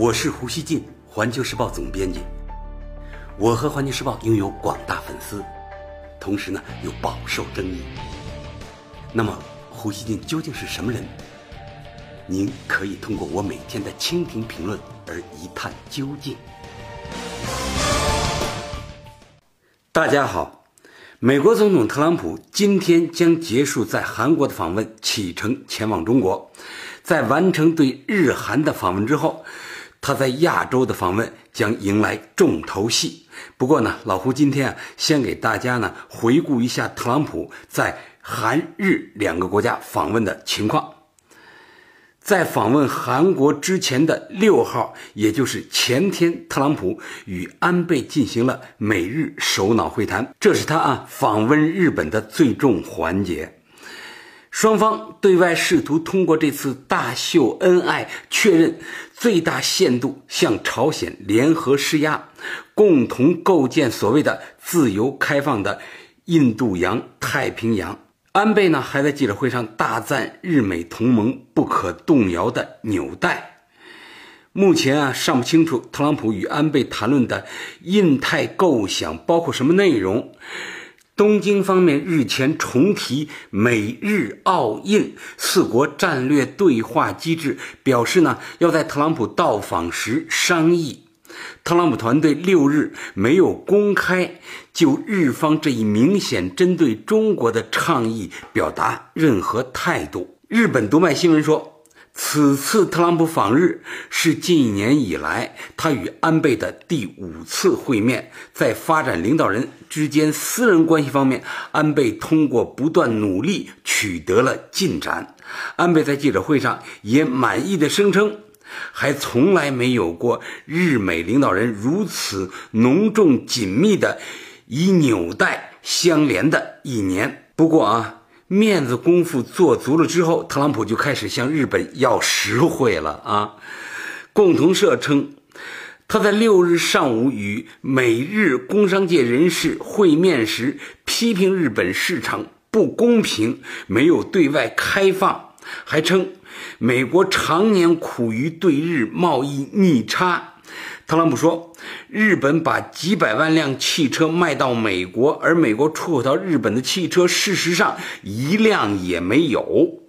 我是胡锡进，环球时报总编辑。我和环球时报拥有广大粉丝，同时呢又饱受争议。那么，胡锡进究竟是什么人？您可以通过我每天的蜻蜓评论而一探究竟。大家好，美国总统特朗普今天将结束在韩国的访问，启程前往中国。在完成对日韩的访问之后，他在亚洲的访问将迎来重头戏。不过呢，老胡今天啊，先给大家呢回顾一下特朗普在韩日两个国家访问的情况。在访问韩国之前的六号，也就是前天，特朗普与安倍进行了美日首脑会谈，这是他啊访问日本的最重环节。双方对外试图通过这次大秀恩爱，确认最大限度向朝鲜联合施压，共同构建所谓的自由开放的印度洋太平洋。安倍呢还在记者会上大赞日美同盟不可动摇的纽带。目前啊尚不清楚特朗普与安倍谈论的印太构想包括什么内容。东京方面日前重提美日澳印四国战略对话机制，表示呢要在特朗普到访时商议。特朗普团队六日没有公开就日方这一明显针对中国的倡议表达任何态度。日本读卖新闻说。此次特朗普访日是近一年以来他与安倍的第五次会面，在发展领导人之间私人关系方面，安倍通过不断努力取得了进展。安倍在记者会上也满意的声称，还从来没有过日美领导人如此浓重紧密的以纽带相连的一年。不过啊。面子功夫做足了之后，特朗普就开始向日本要实惠了啊！共同社称，他在六日上午与美日工商界人士会面时，批评日本市场不公平，没有对外开放，还称美国常年苦于对日贸易逆差。特朗普说：“日本把几百万辆汽车卖到美国，而美国出口到日本的汽车，事实上一辆也没有。”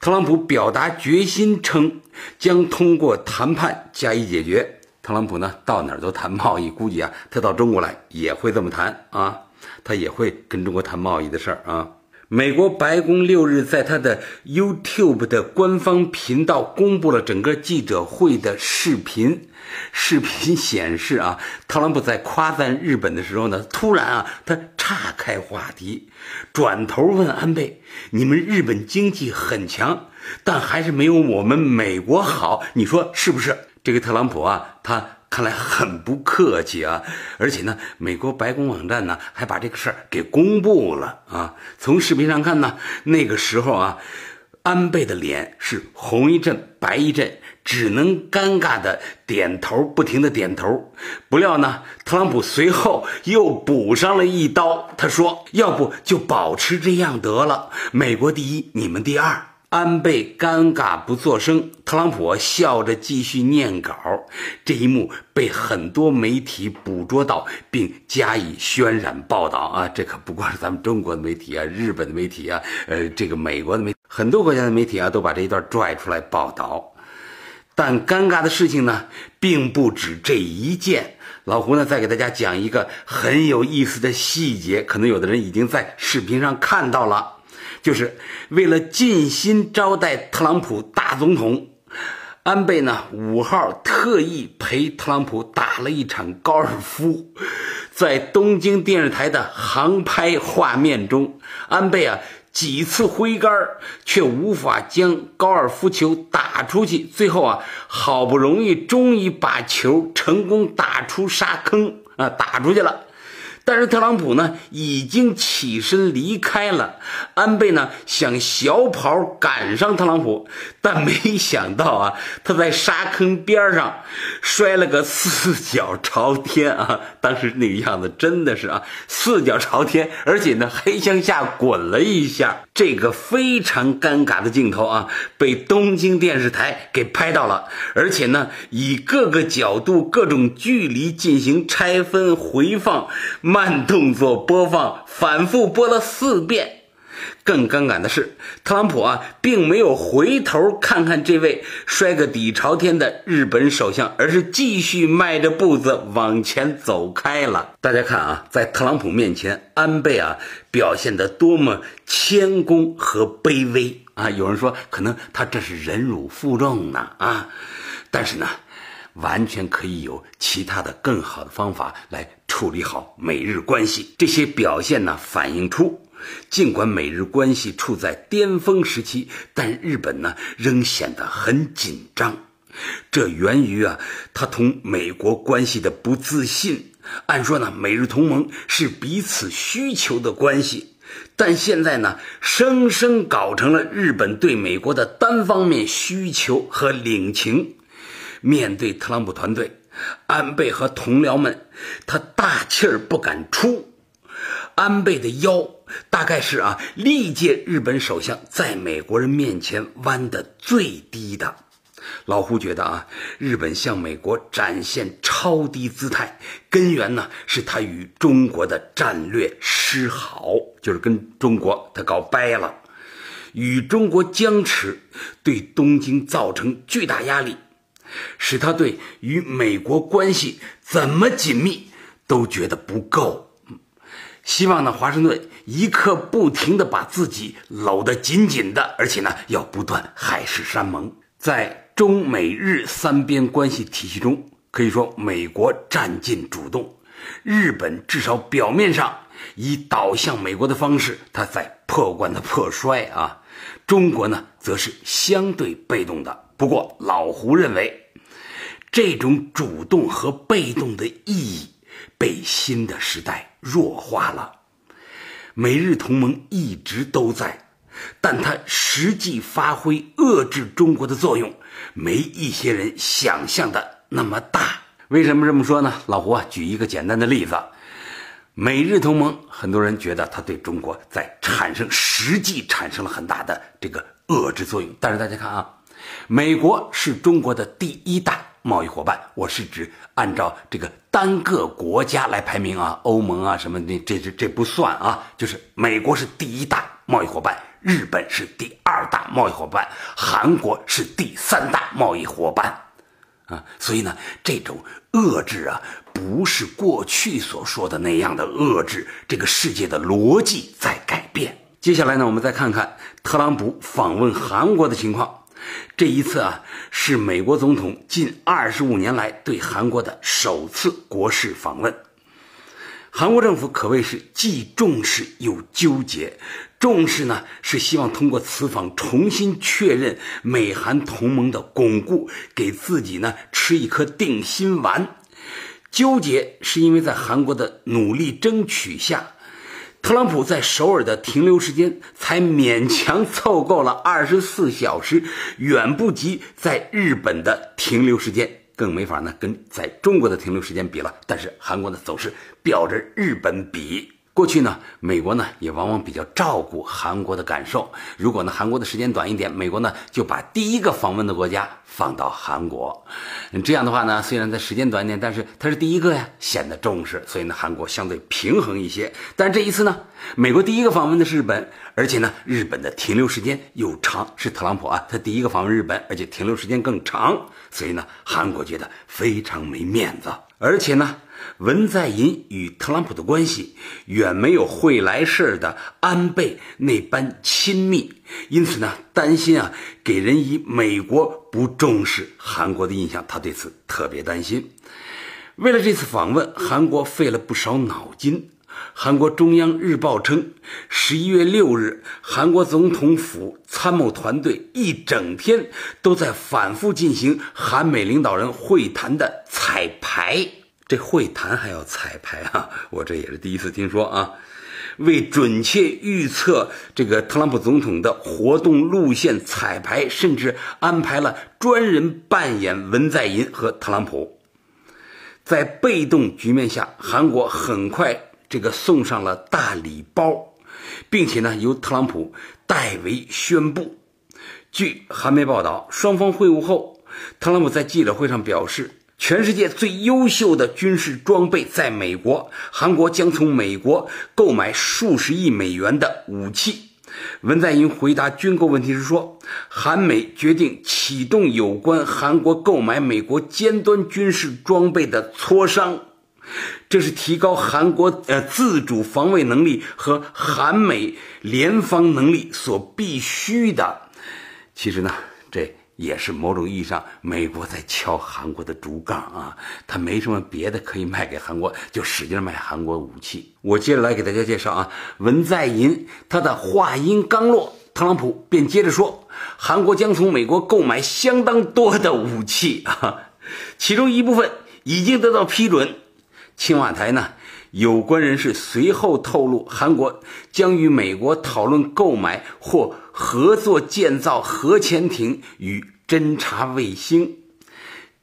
特朗普表达决心，称将通过谈判加以解决。特朗普呢，到哪儿都谈贸易，估计啊，他到中国来也会这么谈啊，他也会跟中国谈贸易的事儿啊。美国白宫六日在他的 YouTube 的官方频道公布了整个记者会的视频。视频显示啊，特朗普在夸赞日本的时候呢，突然啊，他岔开话题，转头问安倍：“你们日本经济很强，但还是没有我们美国好，你说是不是？”这个特朗普啊，他看来很不客气啊，而且呢，美国白宫网站呢还把这个事儿给公布了啊。从视频上看呢，那个时候啊。安倍的脸是红一阵白一阵，只能尴尬的点头，不停的点头。不料呢，特朗普随后又补上了一刀，他说：“要不就保持这样得了，美国第一，你们第二。”安倍尴尬不作声，特朗普笑着继续念稿。这一幕被很多媒体捕捉到，并加以渲染报道啊！这可不光是咱们中国的媒体啊，日本的媒体啊，呃，这个美国的媒，很多国家的媒体啊，都把这一段拽出来报道。但尴尬的事情呢，并不止这一件。老胡呢，再给大家讲一个很有意思的细节，可能有的人已经在视频上看到了。就是为了尽心招待特朗普大总统，安倍呢五号特意陪特朗普打了一场高尔夫，在东京电视台的航拍画面中，安倍啊几次挥杆却无法将高尔夫球打出去，最后啊好不容易终于把球成功打出沙坑啊打出去了。但是特朗普呢已经起身离开了，安倍呢想小跑赶上特朗普，但没想到啊，他在沙坑边上摔了个四脚朝天啊！当时那个样子真的是啊，四脚朝天，而且呢还向下滚了一下，这个非常尴尬的镜头啊，被东京电视台给拍到了，而且呢以各个角度、各种距离进行拆分回放。慢动作播放，反复播了四遍。更尴尬的是，特朗普啊，并没有回头看看这位摔个底朝天的日本首相，而是继续迈着步子往前走开了。大家看啊，在特朗普面前，安倍啊表现得多么谦恭和卑微啊！有人说，可能他这是忍辱负重呢啊，但是呢。完全可以有其他的更好的方法来处理好美日关系。这些表现呢，反映出尽管美日关系处在巅峰时期，但日本呢仍显得很紧张。这源于啊，他同美国关系的不自信。按说呢，美日同盟是彼此需求的关系，但现在呢，生生搞成了日本对美国的单方面需求和领情。面对特朗普团队，安倍和同僚们，他大气儿不敢出。安倍的腰大概是啊历届日本首相在美国人面前弯的最低的。老胡觉得啊，日本向美国展现超低姿态，根源呢是他与中国的战略失好，就是跟中国他搞掰了，与中国僵持，对东京造成巨大压力。使他对与美国关系怎么紧密都觉得不够，希望呢华盛顿一刻不停的把自己搂得紧紧的，而且呢要不断海誓山盟。在中美日三边关系体系中，可以说美国占尽主动，日本至少表面上以倒向美国的方式，它在破罐子破摔啊，中国呢则是相对被动的。不过老胡认为。这种主动和被动的意义被新的时代弱化了。美日同盟一直都在，但它实际发挥遏制中国的作用，没一些人想象的那么大。为什么这么说呢？老胡啊，举一个简单的例子：美日同盟，很多人觉得它对中国在产生实际产生了很大的这个遏制作用。但是大家看啊，美国是中国的第一大。贸易伙伴，我是指按照这个单个国家来排名啊，欧盟啊什么的，这这这不算啊。就是美国是第一大贸易伙伴，日本是第二大贸易伙伴，韩国是第三大贸易伙伴，啊，所以呢，这种遏制啊，不是过去所说的那样的遏制，这个世界的逻辑在改变。接下来呢，我们再看看特朗普访问韩国的情况。这一次啊，是美国总统近二十五年来对韩国的首次国事访问。韩国政府可谓是既重视又纠结。重视呢，是希望通过此访重新确认美韩同盟的巩固，给自己呢吃一颗定心丸；纠结是因为在韩国的努力争取下。特朗普在首尔的停留时间才勉强凑够了二十四小时，远不及在日本的停留时间，更没法呢跟在中国的停留时间比了。但是韩国的走势标着日本比。过去呢，美国呢也往往比较照顾韩国的感受。如果呢韩国的时间短一点，美国呢就把第一个访问的国家放到韩国。这样的话呢，虽然在时间短一点，但是它是第一个呀，显得重视。所以呢，韩国相对平衡一些。但这一次呢，美国第一个访问的是日本，而且呢，日本的停留时间又长，是特朗普啊，他第一个访问日本，而且停留时间更长。所以呢，韩国觉得非常没面子，而且呢。文在寅与特朗普的关系远没有会来事的安倍那般亲密，因此呢，担心啊，给人以美国不重视韩国的印象，他对此特别担心。为了这次访问，韩国费了不少脑筋。韩国中央日报称，十一月六日，韩国总统府参谋团队一整天都在反复进行韩美领导人会谈的彩排。这会谈还要彩排啊！我这也是第一次听说啊。为准确预测这个特朗普总统的活动路线彩排，甚至安排了专人扮演文在寅和特朗普。在被动局面下，韩国很快这个送上了大礼包，并且呢由特朗普代为宣布。据韩媒报道，双方会晤后，特朗普在记者会上表示。全世界最优秀的军事装备在美国，韩国将从美国购买数十亿美元的武器。文在寅回答军购问题时说：“韩美决定启动有关韩国购买美国尖端军事装备的磋商，这是提高韩国呃自主防卫能力和韩美联防能力所必须的。”其实呢，也是某种意义上，美国在敲韩国的竹杠啊，他没什么别的可以卖给韩国，就使劲卖韩国武器。我接着来给大家介绍啊，文在寅他的话音刚落，特朗普便接着说，韩国将从美国购买相当多的武器啊，其中一部分已经得到批准。青瓦台呢？有关人士随后透露，韩国将与美国讨论购买或合作建造核潜艇与侦察卫星。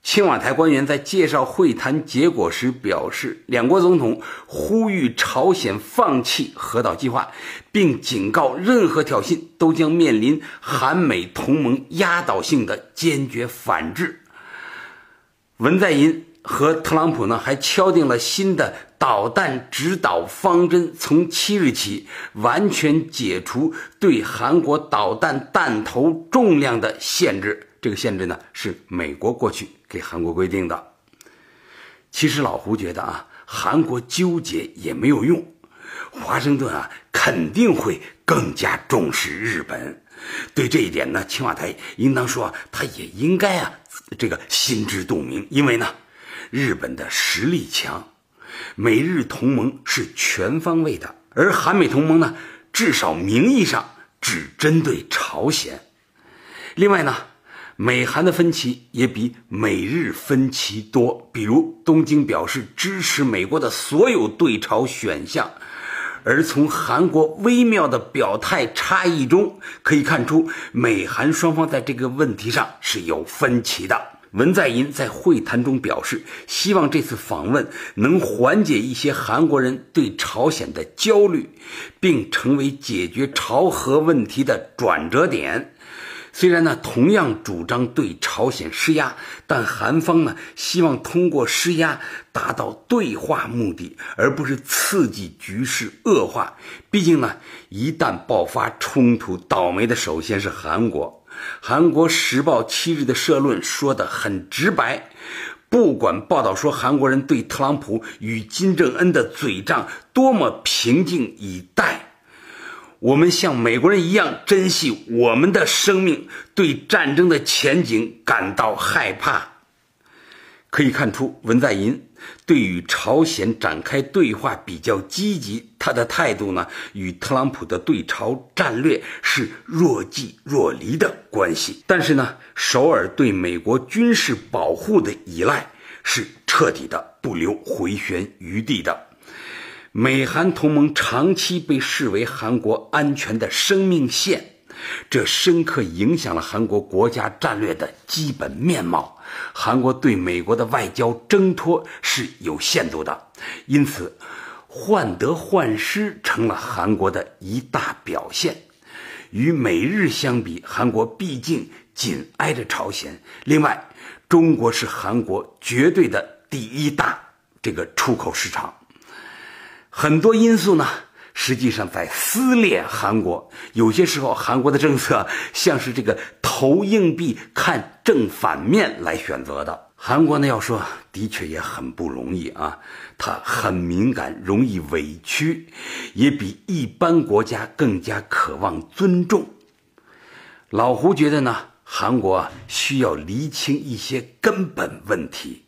青瓦台官员在介绍会谈结果时表示，两国总统呼吁朝鲜放弃核岛计划，并警告任何挑衅都将面临韩美同盟压倒性的坚决反制。文在寅。和特朗普呢，还敲定了新的导弹指导方针，从七日起完全解除对韩国导弹弹头重量的限制。这个限制呢，是美国过去给韩国规定的。其实老胡觉得啊，韩国纠结也没有用，华盛顿啊肯定会更加重视日本。对这一点呢，青瓦台应当说，他也应该啊这个心知肚明，因为呢。日本的实力强，美日同盟是全方位的，而韩美同盟呢，至少名义上只针对朝鲜。另外呢，美韩的分歧也比美日分歧多。比如，东京表示支持美国的所有对朝选项，而从韩国微妙的表态差异中可以看出，美韩双方在这个问题上是有分歧的。文在寅在会谈中表示，希望这次访问能缓解一些韩国人对朝鲜的焦虑，并成为解决朝核问题的转折点。虽然呢，同样主张对朝鲜施压，但韩方呢希望通过施压达到对话目的，而不是刺激局势恶化。毕竟呢，一旦爆发冲突，倒霉的首先是韩国。韩国时报七日的社论说得很直白，不管报道说韩国人对特朗普与金正恩的嘴仗多么平静以待，我们像美国人一样珍惜我们的生命，对战争的前景感到害怕。可以看出，文在寅对与朝鲜展开对话比较积极，他的态度呢，与特朗普的对朝战略是若即若离的关系。但是呢，首尔对美国军事保护的依赖是彻底的，不留回旋余地的。美韩同盟长期被视为韩国安全的生命线。这深刻影响了韩国国家战略的基本面貌。韩国对美国的外交挣脱是有限度的，因此患得患失成了韩国的一大表现。与美日相比，韩国毕竟紧挨着朝鲜。另外，中国是韩国绝对的第一大这个出口市场。很多因素呢。实际上在撕裂韩国，有些时候韩国的政策像是这个投硬币看正反面来选择的。韩国呢，要说的确也很不容易啊，它很敏感，容易委屈，也比一般国家更加渴望尊重。老胡觉得呢，韩国需要厘清一些根本问题，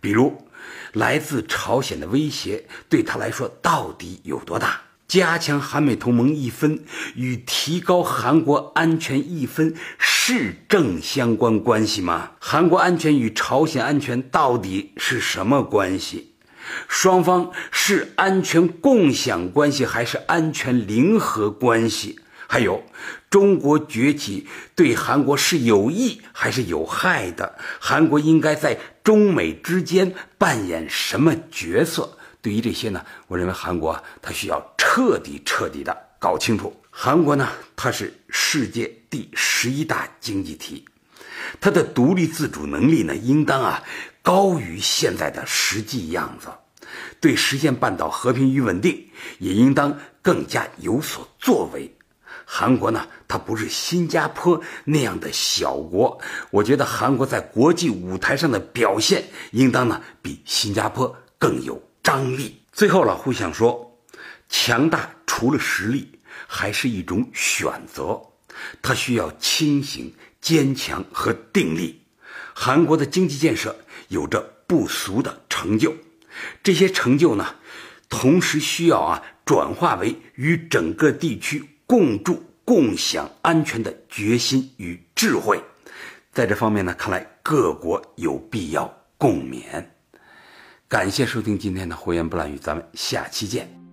比如来自朝鲜的威胁对他来说到底有多大。加强韩美同盟一分与提高韩国安全一分是正相关关系吗？韩国安全与朝鲜安全到底是什么关系？双方是安全共享关系还是安全零和关系？还有，中国崛起对韩国是有益还是有害的？韩国应该在中美之间扮演什么角色？对于这些呢，我认为韩国它需要彻底彻底的搞清楚。韩国呢，它是世界第十一大经济体，它的独立自主能力呢，应当啊高于现在的实际样子。对实现半岛和平与稳定，也应当更加有所作为。韩国呢，它不是新加坡那样的小国，我觉得韩国在国际舞台上的表现，应当呢比新加坡更有张力。最后，老胡想说，强大除了实力，还是一种选择，它需要清醒、坚强和定力。韩国的经济建设有着不俗的成就，这些成就呢，同时需要啊转化为与整个地区。共筑共享安全的决心与智慧，在这方面呢，看来各国有必要共勉。感谢收听今天的《胡言不乱语》，咱们下期见。